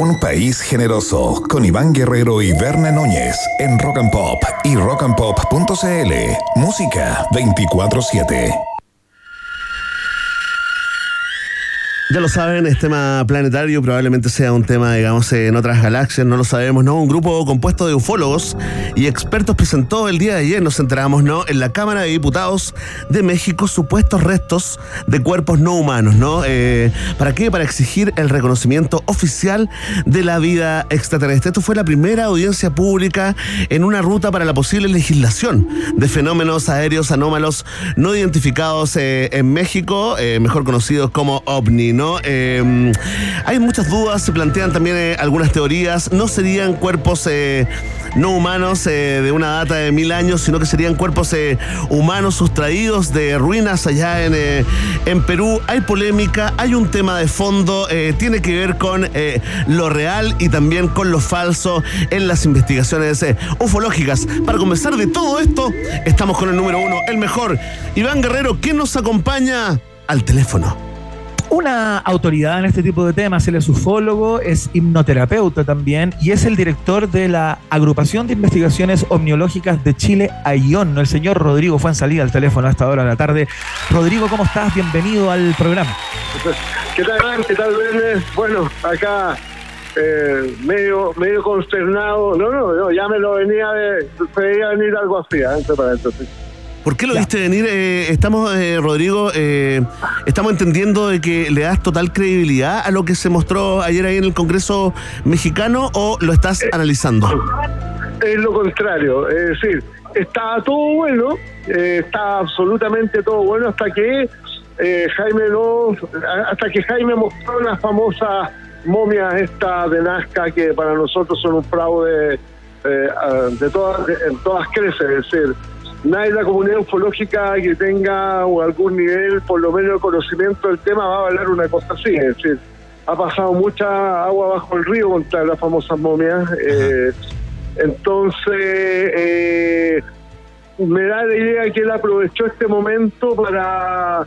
Un País Generoso con Iván Guerrero y Berna Núñez en Rock and Pop y rockandpop.cl. Música 24-7. Ya lo saben, es tema planetario, probablemente sea un tema, digamos, en otras galaxias, no lo sabemos, ¿no? Un grupo compuesto de ufólogos y expertos presentó el día de ayer, nos enteramos, ¿no? En la Cámara de Diputados de México supuestos restos de cuerpos no humanos, ¿no? Eh, ¿Para qué? Para exigir el reconocimiento oficial de la vida extraterrestre. Esto fue la primera audiencia pública en una ruta para la posible legislación de fenómenos aéreos anómalos no identificados eh, en México, eh, mejor conocidos como OVNI. Eh, hay muchas dudas, se plantean también eh, algunas teorías. No serían cuerpos eh, no humanos eh, de una data de mil años, sino que serían cuerpos humanos sustraídos de ruinas allá en, en Perú. Hay polémica, hay un tema de fondo, tiene que ver con lo real y también con lo falso en las investigaciones ufológicas. Para conversar de todo esto, estamos con el número uno, el mejor, Iván Guerrero, ¿quién nos acompaña al teléfono? Una autoridad en este tipo de temas, él es ufólogo, es hipnoterapeuta también y es el director de la Agrupación de Investigaciones Omniológicas de Chile, AION, el señor Rodrigo fue en salida al teléfono a esta hora de la tarde. Rodrigo, ¿cómo estás? Bienvenido al programa. ¿Qué tal? ¿Qué tal, Verne? Bueno, acá eh, medio medio consternado. No, no, no, ya me lo venía de... Se veía venir algo así, ¿eh? entre paréntesis. ¿Por qué lo viste venir? Eh, estamos, eh, Rodrigo, eh, estamos entendiendo de que le das total credibilidad a lo que se mostró ayer ahí en el Congreso mexicano o lo estás analizando? Es lo contrario, es decir, está todo bueno, eh, está absolutamente todo bueno hasta que eh, Jaime no, hasta que Jaime mostró la famosa momias estas de Nazca que para nosotros son un fraude eh, ah, de todas, de- en todas creces, es decir, nadie de la comunidad ufológica que tenga o algún nivel, por lo menos de conocimiento del tema, va a hablar una cosa así, es decir, ha pasado mucha agua bajo el río contra las famosas momias, eh, entonces eh, me da la idea que él aprovechó este momento para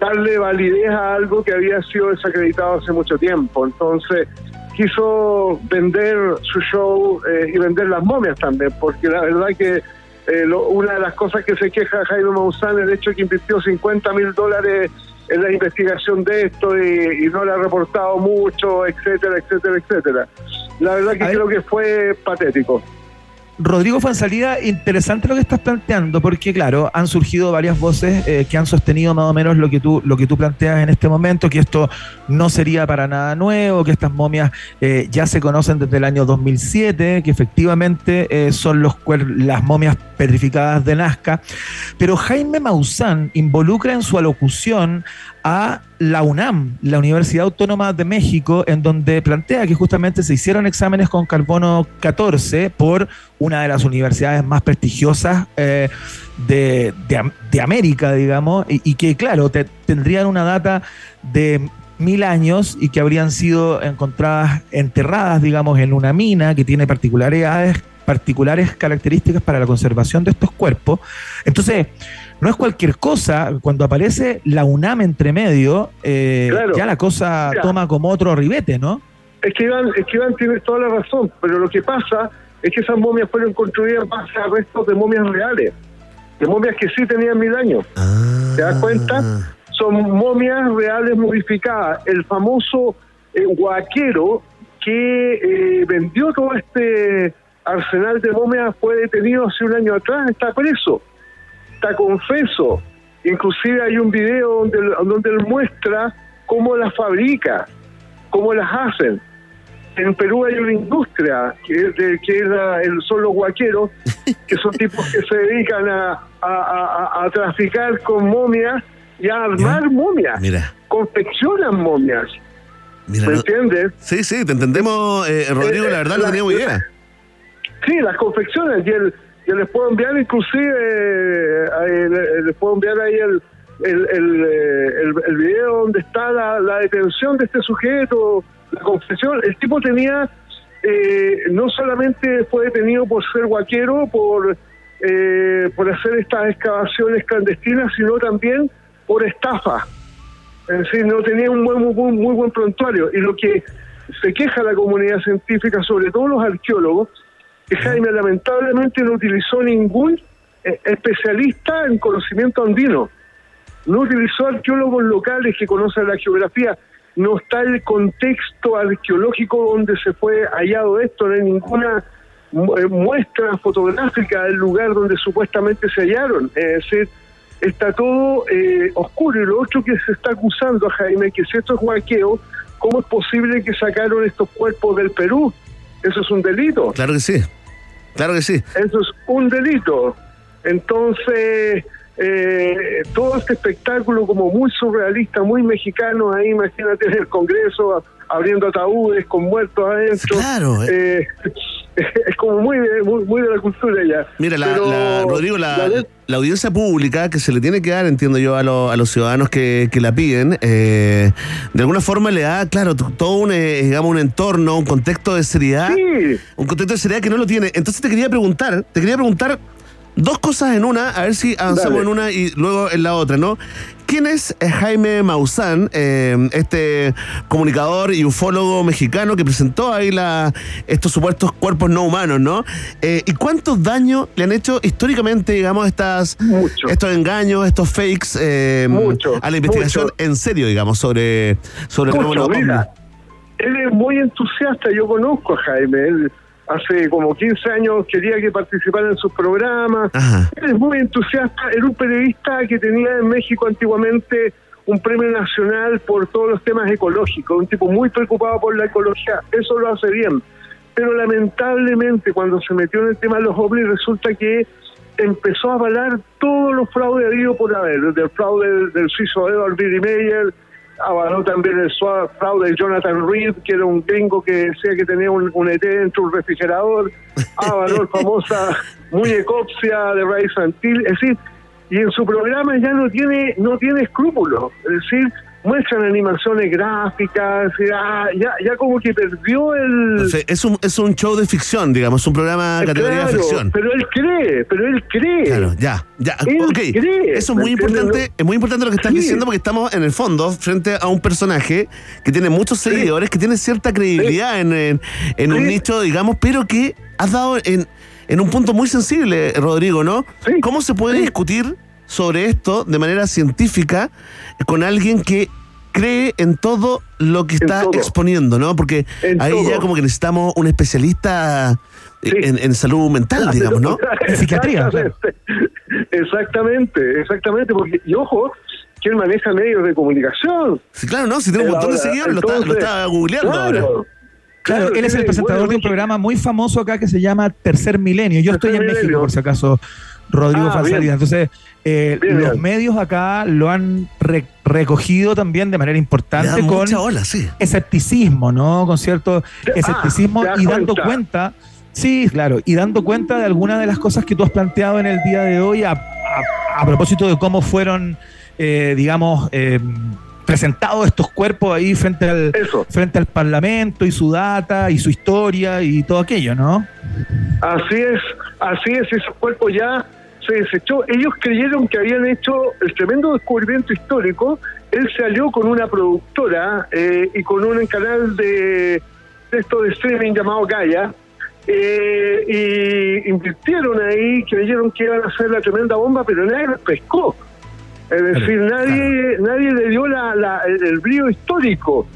darle validez a algo que había sido desacreditado hace mucho tiempo. Entonces quiso vender su show eh, y vender las momias también, porque la verdad que eh, lo- una de las cosas que se queja Jaime Maussan es el hecho de que invirtió 50 mil dólares en la investigación de esto y, y no le ha reportado mucho, etcétera, etcétera, etcétera. La verdad que creo que fue patético. Rodrigo Fansalida, interesante lo que estás planteando, porque claro, han surgido varias voces eh, que han sostenido más o menos lo que tú lo que tú planteas en este momento, que esto no sería para nada nuevo, que estas momias eh, ya se conocen desde el año 2007, que efectivamente eh, son los las momias petrificadas de Nazca, pero Jaime Maussan involucra en su alocución a la UNAM, la Universidad Autónoma de México, en donde plantea que justamente se hicieron exámenes con carbono 14 por una de las universidades más prestigiosas eh, de, de Am- de América, digamos, y, que, claro, te- tendrían una data de mil años y que habrían sido encontradas enterradas, digamos, en una mina que tiene particularidades particulares características para la conservación de estos cuerpos. Entonces, no es cualquier cosa, cuando aparece la UNAM entre medio, eh, Claro. ya la cosa Mira. toma como otro ribete, ¿no? Es que Iván, es que Iván tiene toda la razón, pero lo que pasa es que esas momias fueron construidas en base a restos de momias reales, de momias que sí tenían mil años. ¿Te das cuenta? Son momias reales modificadas. El famoso eh, guaquero que eh, vendió todo este arsenal de momias fue detenido hace un año atrás, está preso, está confeso. Inclusive hay un video donde, donde él muestra cómo las fabrica, cómo las hacen. En Perú hay una industria que, de- que es la- el, son los guaqueros, que son tipos que se dedican a, a- a- a traficar con momias y a armar momias. Mira. Confeccionan momias. Mira, ¿Me no- entiendes? Sí, sí, te entendemos, eh, Rodrigo, la verdad no tenía muy idea. Sí, las confecciones. Y el, yo les puedo enviar inclusive, eh, le- les puedo enviar ahí el, el, el, eh, video donde está la, detención de este sujeto, la confesión. El tipo tenía, eh, no solamente fue detenido por ser guaquero, por, eh, por hacer estas excavaciones clandestinas, sino también por estafa. Es decir, no tenía un buen- muy buen prontuario. Y lo que se queja la comunidad científica, sobre todo los arqueólogos, Jaime lamentablemente no utilizó ningún eh, especialista en conocimiento andino. No utilizó arqueólogos locales que conocen la geografía. No está el contexto arqueológico donde se fue hallado esto. No hay ninguna eh, muestra fotográfica del lugar donde supuestamente se hallaron. Es decir, está todo eh, oscuro. Y lo otro que se está acusando a Jaime, que si esto es guaqueo, ¿cómo es posible que sacaron estos cuerpos del Perú? Eso es un delito. Claro que sí. Claro que sí. Eso es un delito. Entonces, eh, todo este espectáculo como muy surrealista, muy mexicano, ahí imagínate en el Congreso abriendo ataúdes con muertos adentro. Claro, Eh, es como muy de, muy, muy de la cultura ya. Mira, la, la- Rodrigo, la, la de- la audiencia pública que se le tiene que dar, entiendo yo, a, lo- a los ciudadanos que, que la piden, eh, de alguna forma le da, claro, todo un, eh, digamos, un entorno, un contexto de seriedad. Un contexto de seriedad que no lo tiene. Entonces te quería preguntar, te quería preguntar dos cosas en una, a ver si avanzamos Dale. en una y luego en la otra, ¿no? ¿Quién es eh, Jaime Maussan, eh, este comunicador y ufólogo mexicano que presentó ahí la, estos supuestos cuerpos no humanos, ¿no? Eh, ¿Y cuántos daños le han hecho históricamente, digamos, estas, estos engaños, estos fakes eh, a la investigación mucho. en serio, digamos, sobre, sobre el fenómeno él es muy entusiasta, yo conozco a Jaime, él hace como 15 años quería que participara en sus programas, él es muy entusiasta, era un periodista que tenía en México antiguamente un premio nacional por todos los temas ecológicos, un tipo muy preocupado por la ecología, eso lo hace bien, pero lamentablemente cuando se metió en el tema de los ovnis resulta que empezó a avalar todos los fraudes habidos por haber, desde el fraude del, del suizo Edward Billy Meyer, avaló también el suave fraude de Jonathan Reed, que era un gringo que decía que tenía un, un ET dentro de un refrigerador, avaló la famosa muñecopsia de Ray Santil, es decir, y en su programa ya no tiene no tiene escrúpulos, es decir, muestran animaciones gráficas, ya, ya, ya como que perdió el... Es, un, es un show de ficción, digamos, un programa categoría Claro, ficción. Pero él cree, pero él cree. Claro, ya, ya. Él cree, Eso es muy importante, es muy importante lo que estás Sí. diciendo porque estamos en el fondo frente a un personaje que tiene muchos seguidores, que tiene cierta credibilidad en, en- en un nicho, digamos, pero que has dado en, en un punto muy sensible, Rodrigo, ¿no? ¿Cómo se puede discutir sobre esto de manera científica con alguien que cree en todo lo que está todo. exponiendo, ¿no? Porque En ahí ya como que necesitamos un especialista en, en salud mental, digamos, ¿no? Exactamente. Exactamente, exactamente, porque, y ojo, que él maneja medios de comunicación. Sí, claro, ¿no? Si tiene un montón de seguidores, lo está- lo está googleando claro, ahora. Claro, él es el presentador de un programa muy famoso acá que se llama Tercer Milenio. Yo estoy en México, por si acaso, Rodrigo Ah, Falsalida. bien. Entonces, eh, Bien, los bien. medios acá lo han re- recogido también de manera importante con mucha ola, sí. escepticismo, ¿no? Con cierto escepticismo te das y dando cuenta. cuenta, sí, claro, y dando cuenta de algunas de las cosas que tú has planteado en el día de hoy a, a- a propósito de cómo fueron, eh, digamos, eh, presentados estos cuerpos ahí frente al, frente al Parlamento y su data y su historia y todo aquello, ¿no? Así es, así es, ese cuerpo ya se desechó. Ellos creyeron que habían hecho el tremendo descubrimiento histórico. Él se alió con una productora eh, y con un canal de, de esto de streaming llamado Gaia. eh, y invirtieron ahí, creyeron que iban a hacer la tremenda bomba, pero nadie los pescó. Es decir, nadie nadie le dio la, la- el, el brillo histórico.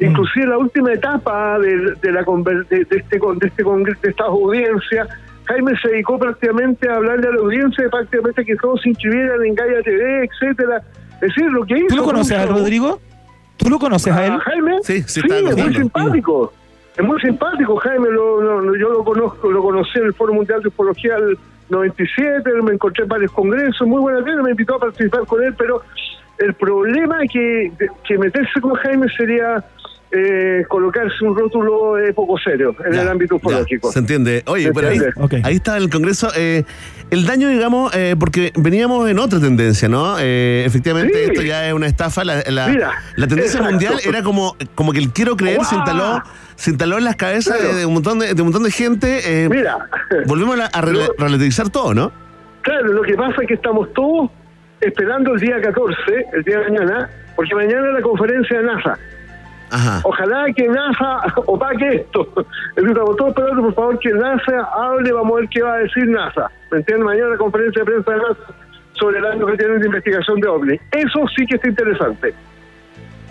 Inclusive la última etapa de, de la conver- de, de este con- de este congreso de esta audiencia, Jaime se dedicó prácticamente a hablarle a la audiencia de prácticamente que todos se inscribieran en Gaia TV, etcétera. Es decir, lo que hizo ¿Tú lo conoces a. Rodrigo? ¿Tú lo conoces a él? ¿A Jaime? Sí, sí, Sí, está es muy simpático. Es muy simpático, Jaime. Lo, lo- yo lo conozco, lo conocí en el Foro Mundial de Ufología 97, me encontré en varios congresos, muy buena tele, me invitó a participar con él, pero el problema que, que meterse con Jaime sería eh, colocarse un rótulo de poco serio en el ámbito ufológico. Se entiende. Oye, ¿Se pero ahí, entiende? ahí está el Congreso. eh, el daño, digamos, eh, porque veníamos en otra tendencia, ¿no? Eh, efectivamente, Sí. esto ya es una estafa. La, la- Mira, la tendencia exacto. mundial era como, como que el quiero creer se ¡Guau! instaló se instaló en las cabezas Claro. de, de un montón de, de un montón de gente. eh, Mira. Volvemos a, a rela- relativizar todo, ¿no? Claro, lo que pasa es que estamos todos esperando el día 14, el día de mañana, porque mañana es la conferencia de NASA. Ajá. Ojalá que NASA opaque esto. Estamos todos esperando, por favor, que NASA hable, vamos a ver qué va a decir NASA. ¿Me entiendes? Mañana la conferencia de prensa de NASA sobre el año que tienen de investigación de OVNI. Eso sí que está interesante.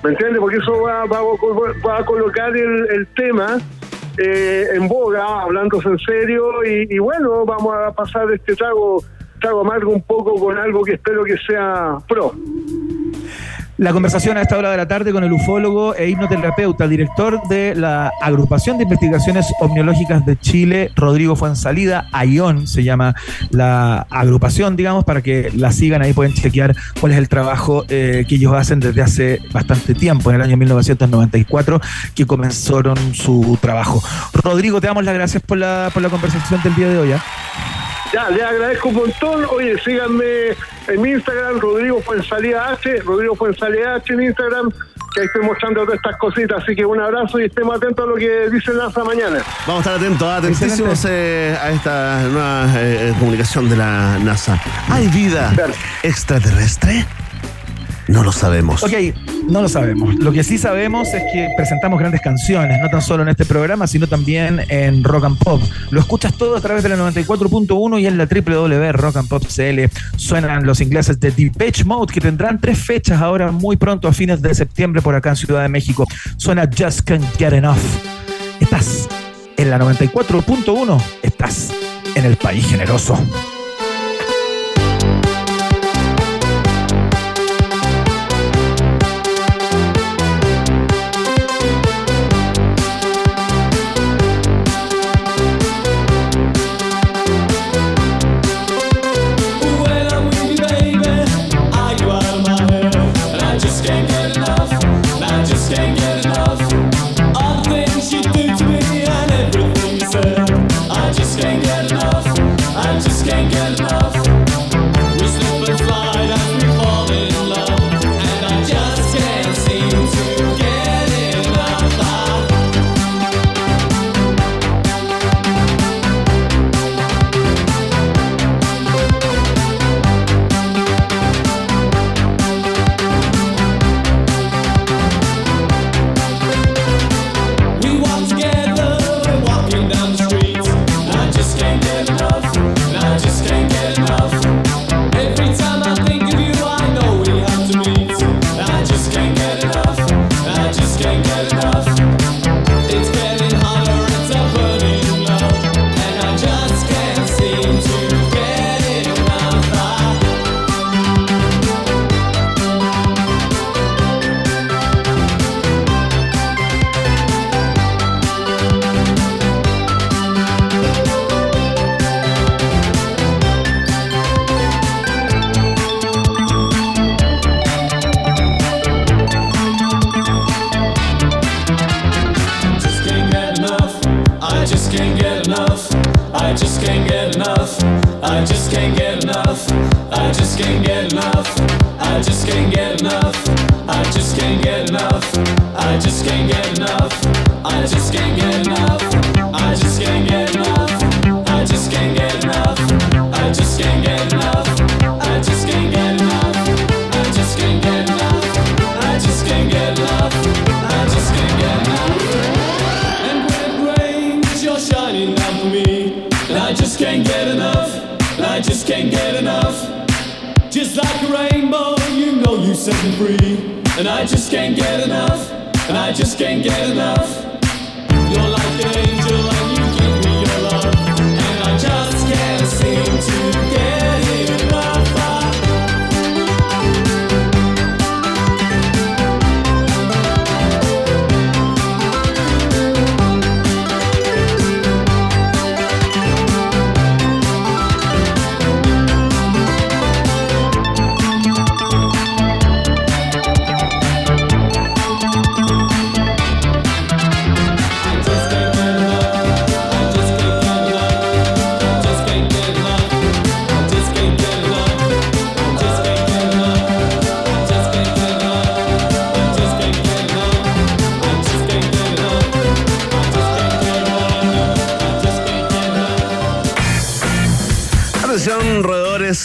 ¿Me entiendes? Porque eso va, va, va a colocar el, el tema eh, en boga, hablándose en serio, y, y bueno, vamos a pasar este trago, trago amargo un poco con algo que espero que sea pro. La conversación a esta hora de la tarde con el ufólogo e hipnoterapeuta, director de la Agrupación de Investigaciones Omniológicas de Chile, Rodrigo Fuensalida, AION se llama la agrupación, digamos, para que la sigan, ahí pueden chequear cuál es el trabajo eh, que ellos hacen desde hace bastante tiempo, en el año 1994, que comenzaron su trabajo. Rodrigo, te damos las gracias por la, por la conversación del día de hoy. ¿ah? Ya, le agradezco un montón. Oye, síganme en mi Instagram, Rodrigo Fuensalida H, Rodrigo Fuensalida H en Instagram, que ahí estoy mostrando todas estas cositas. Así que un abrazo y estemos atentos a lo que dice NASA mañana. Vamos a estar atentos, atentísimos eh, a esta nueva eh, comunicación de la NASA. ¿Hay vida extraterrestre? No lo sabemos. Ok, no lo sabemos. Lo que sí sabemos es que presentamos grandes canciones, no tan solo en este programa, sino también en Rock and Pop. Lo escuchas todo a través de la 94.1 y en la www.rockandpop.cl. Suenan los ingleses de Depeche Mode, que tendrán tres fechas ahora muy pronto, a fines de septiembre, por acá en Ciudad de México. Suena Just Can't Get Enough. Estás en la 94.1, estás en el país generoso.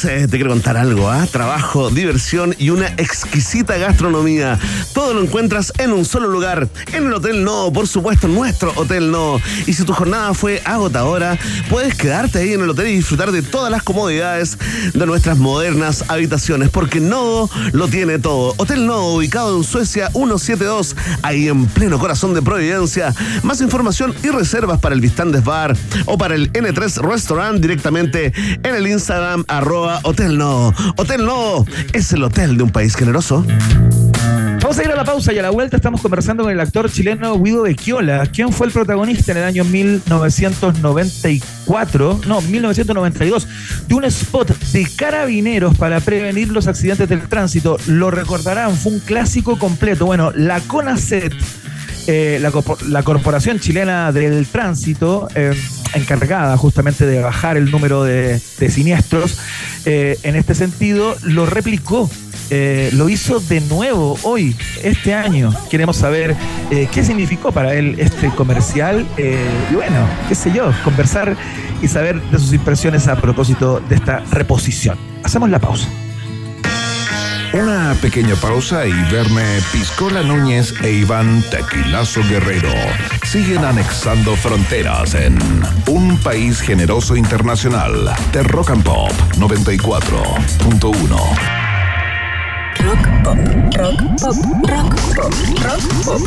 Eh, te quiero contar algo, ¿ah? Trabajo, diversión y una exquisita gastronomía. Todo lo encuentras en un solo lugar, en el Hotel No, por supuesto, nuestro Hotel No. Y si tu jornada fue agotadora, puedes quedarte ahí en el hotel y disfrutar de todas las comodidades de nuestras modernas habitaciones, porque Nodo lo tiene todo. Hotel Nodo, ubicado en Suecia 172, ahí en pleno corazón de Providencia. Más información y reservas para el Vistandes Bar o para el N3 Restaurant directamente en el Instagram arroba Hotel No. Hotel No es el hotel de un país generoso. Vamos a ir a la pausa y a la vuelta estamos conversando con el actor chileno Guido Becchiola, quien fue el protagonista en el año 1994, no, 1992, de un spot de carabineros para prevenir los accidentes del tránsito. Lo recordarán, fue un clásico completo. Bueno, la CONACET, eh, la, la Corporación Chilena del Tránsito, eh, encargada justamente de bajar el número de, de siniestros, eh, en este sentido lo replicó lo hizo de nuevo hoy, este año. Queremos saber qué significó para él este comercial y bueno, qué sé yo, conversar y saber de sus impresiones a propósito de esta reposición. Hacemos la pausa. Una pequeña pausa y verme Piscola Núñez e Iván Tequilazo Guerrero siguen anexando fronteras en un país generoso internacional de Rock and Pop 94.1. Rock pop, rock pop, rock pop, rock pop.